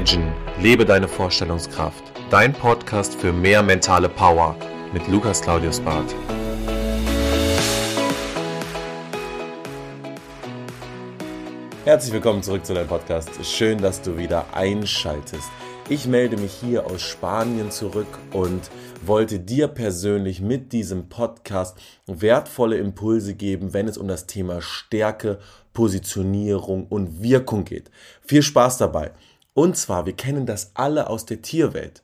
Imagine, lebe deine Vorstellungskraft. Dein Podcast für mehr mentale Power mit Lukas Claudius Barth. Herzlich willkommen zurück zu deinem Podcast. Schön, dass du wieder einschaltest. Ich melde mich hier aus Spanien zurück und wollte dir persönlich mit diesem Podcast wertvolle Impulse geben, wenn es um das Thema Stärke, Positionierung und Wirkung geht. Viel Spaß dabei. Und zwar, wir kennen das alle aus der Tierwelt.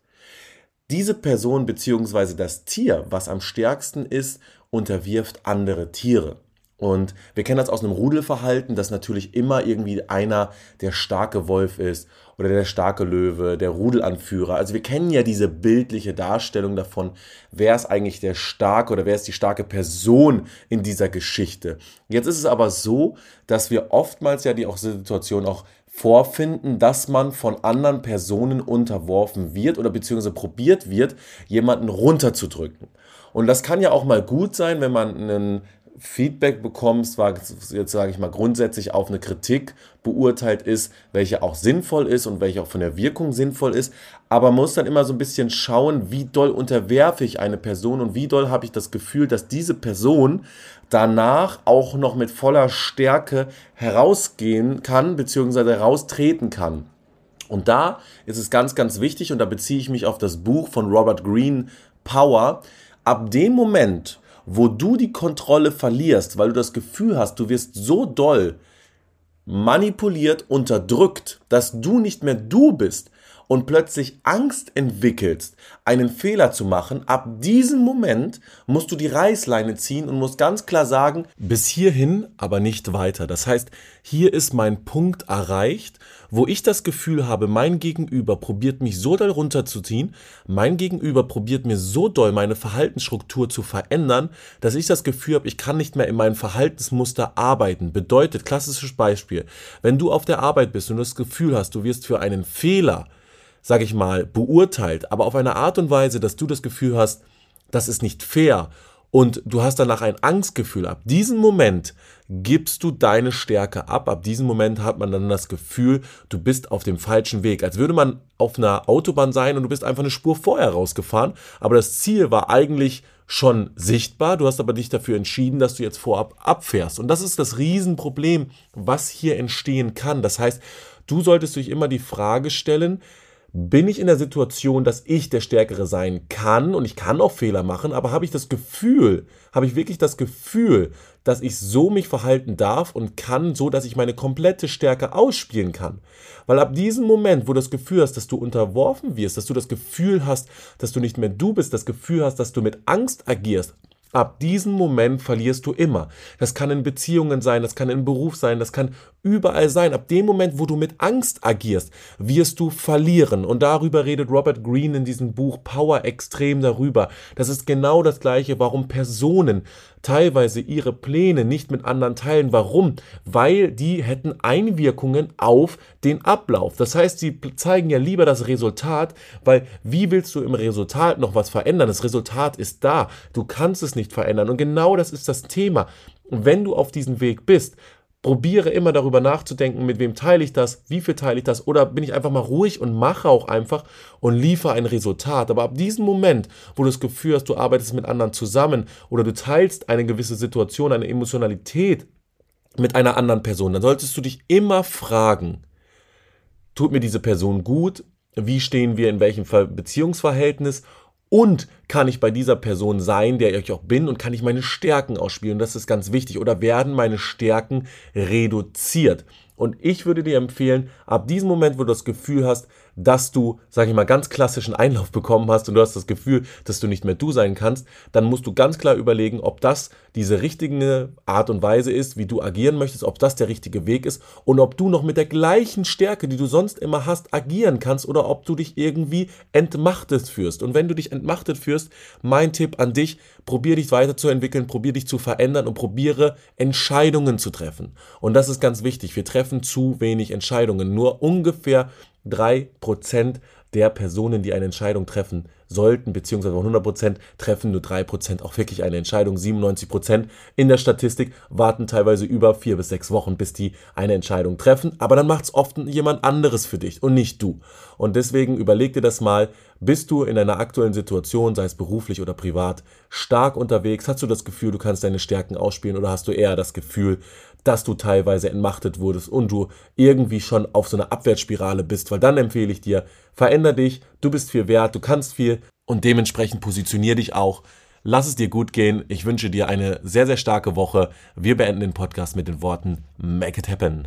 Diese Person bzw. das Tier, was am stärksten ist, unterwirft andere Tiere. Und wir kennen das aus einem Rudelverhalten, dass natürlich immer irgendwie einer der starke Wolf ist oder der starke Löwe, der Rudelanführer. Also wir kennen ja diese bildliche Darstellung davon, wer ist eigentlich der starke oder wer ist die starke Person in dieser Geschichte. Jetzt ist es aber so, dass wir oftmals ja die auch Situation auch vorfinden, dass man von anderen Personen unterworfen wird oder beziehungsweise probiert wird, jemanden runterzudrücken. Und das kann ja auch mal gut sein, wenn man einen Feedback bekommst, war jetzt sage ich mal grundsätzlich auf eine Kritik beurteilt ist, welche auch sinnvoll ist und welche auch von der Wirkung sinnvoll ist. Aber man muss dann immer so ein bisschen schauen, wie doll unterwerfe ich eine Person und wie doll habe ich das Gefühl, dass diese Person danach auch noch mit voller Stärke herausgehen kann, beziehungsweise heraustreten kann. Und da ist es ganz, ganz wichtig, und da beziehe ich mich auf das Buch von Robert Greene, Power. Ab dem Moment, wo du die Kontrolle verlierst, weil du das Gefühl hast, du wirst so doll manipuliert, unterdrückt, dass du nicht mehr du bist und plötzlich Angst entwickelst, einen Fehler zu machen, ab diesem Moment musst du die Reißleine ziehen und musst ganz klar sagen, bis hierhin, aber nicht weiter. Das heißt, hier ist mein Punkt erreicht, wo ich das Gefühl habe, mein Gegenüber probiert mich so doll runterzuziehen, mein Gegenüber probiert mir so doll meine Verhaltensstruktur zu verändern, dass ich das Gefühl habe, ich kann nicht mehr in meinem Verhaltensmuster arbeiten. Bedeutet, klassisches Beispiel, wenn du auf der Arbeit bist und das Gefühl hast, du wirst für einen Fehler sage ich mal, beurteilt, aber auf eine Art und Weise, dass du das Gefühl hast, das ist nicht fair und du hast danach ein Angstgefühl. Ab diesem Moment gibst du deine Stärke ab. Ab diesem Moment hat man dann das Gefühl, du bist auf dem falschen Weg. Als würde man auf einer Autobahn sein und du bist einfach eine Spur vorher rausgefahren. Aber das Ziel war eigentlich schon sichtbar. Du hast aber dich dafür entschieden, dass du jetzt vorab abfährst. Und das ist das Riesenproblem, was hier entstehen kann. Das heißt, du solltest dich immer die Frage stellen, bin ich in der Situation, dass ich der Stärkere sein kann und ich kann auch Fehler machen, aber habe ich das Gefühl, habe ich wirklich das Gefühl, dass ich so mich verhalten darf und kann, so dass ich meine komplette Stärke ausspielen kann. Weil ab diesem Moment, wo du das Gefühl hast, dass du unterworfen wirst, dass du das Gefühl hast, dass du nicht mehr du bist, das Gefühl hast, dass du mit Angst agierst, Ab diesem Moment verlierst du immer. Das kann in Beziehungen sein, das kann in Beruf sein, das kann überall sein. Ab dem Moment, wo du mit Angst agierst, wirst du verlieren. Und darüber redet Robert Greene in diesem Buch Power extrem darüber. Das ist genau das Gleiche, warum Personen teilweise ihre Pläne nicht mit anderen teilen. Warum? Weil die hätten Einwirkungen auf den Ablauf. Das heißt, sie zeigen ja lieber das Resultat, weil wie willst du im Resultat noch was verändern? Das Resultat ist da. Du kannst es nicht verändern. Und genau das ist das Thema. Wenn du auf diesem Weg bist, probiere immer darüber nachzudenken, mit wem teile ich das, wie viel teile ich das oder bin ich einfach mal ruhig und mache auch einfach und liefere ein Resultat. Aber ab diesem Moment, wo du das Gefühl hast, du arbeitest mit anderen zusammen oder du teilst eine gewisse Situation, eine Emotionalität mit einer anderen Person, dann solltest du dich immer fragen, tut mir diese Person gut? Wie stehen wir in welchem Beziehungsverhältnis? Und kann ich bei dieser Person sein, der ich auch bin, und kann ich meine Stärken ausspielen? Das ist ganz wichtig. Oder werden meine Stärken reduziert? Und ich würde dir empfehlen, ab diesem Moment, wo du das Gefühl hast, dass du, sage ich mal, ganz klassischen Einlauf bekommen hast und du hast das Gefühl, dass du nicht mehr du sein kannst, dann musst du ganz klar überlegen, ob das diese richtige Art und Weise ist, wie du agieren möchtest, ob das der richtige Weg ist und ob du noch mit der gleichen Stärke, die du sonst immer hast, agieren kannst oder ob du dich irgendwie entmachtet führst. Und wenn du dich entmachtet führst, mein Tipp an dich, probier dich weiterzuentwickeln, probier dich zu verändern und probiere Entscheidungen zu treffen. Und das ist ganz wichtig. Wir treffen zu wenig Entscheidungen. Nur ungefähr drei Prozent der Personen, die eine Entscheidung treffen, sollten, beziehungsweise von 100 Prozent treffen nur drei Prozent auch wirklich eine Entscheidung. 97 Prozent in der Statistik warten teilweise über vier bis sechs Wochen, bis die eine Entscheidung treffen. Aber dann macht es oft jemand anderes für dich und nicht du. Und deswegen überleg dir das mal, bist du in einer aktuellen Situation, sei es beruflich oder privat, stark unterwegs? Hast du das Gefühl, du kannst deine Stärken ausspielen oder hast du eher das Gefühl, dass du teilweise entmachtet wurdest und du irgendwie schon auf so einer Abwärtsspirale bist? Weil dann empfehle ich dir, veränder dich, du bist viel wert, du kannst viel und dementsprechend positionier dich auch. Lass es dir gut gehen. Ich wünsche dir eine sehr, sehr starke Woche. Wir beenden den Podcast mit den Worten Make it happen.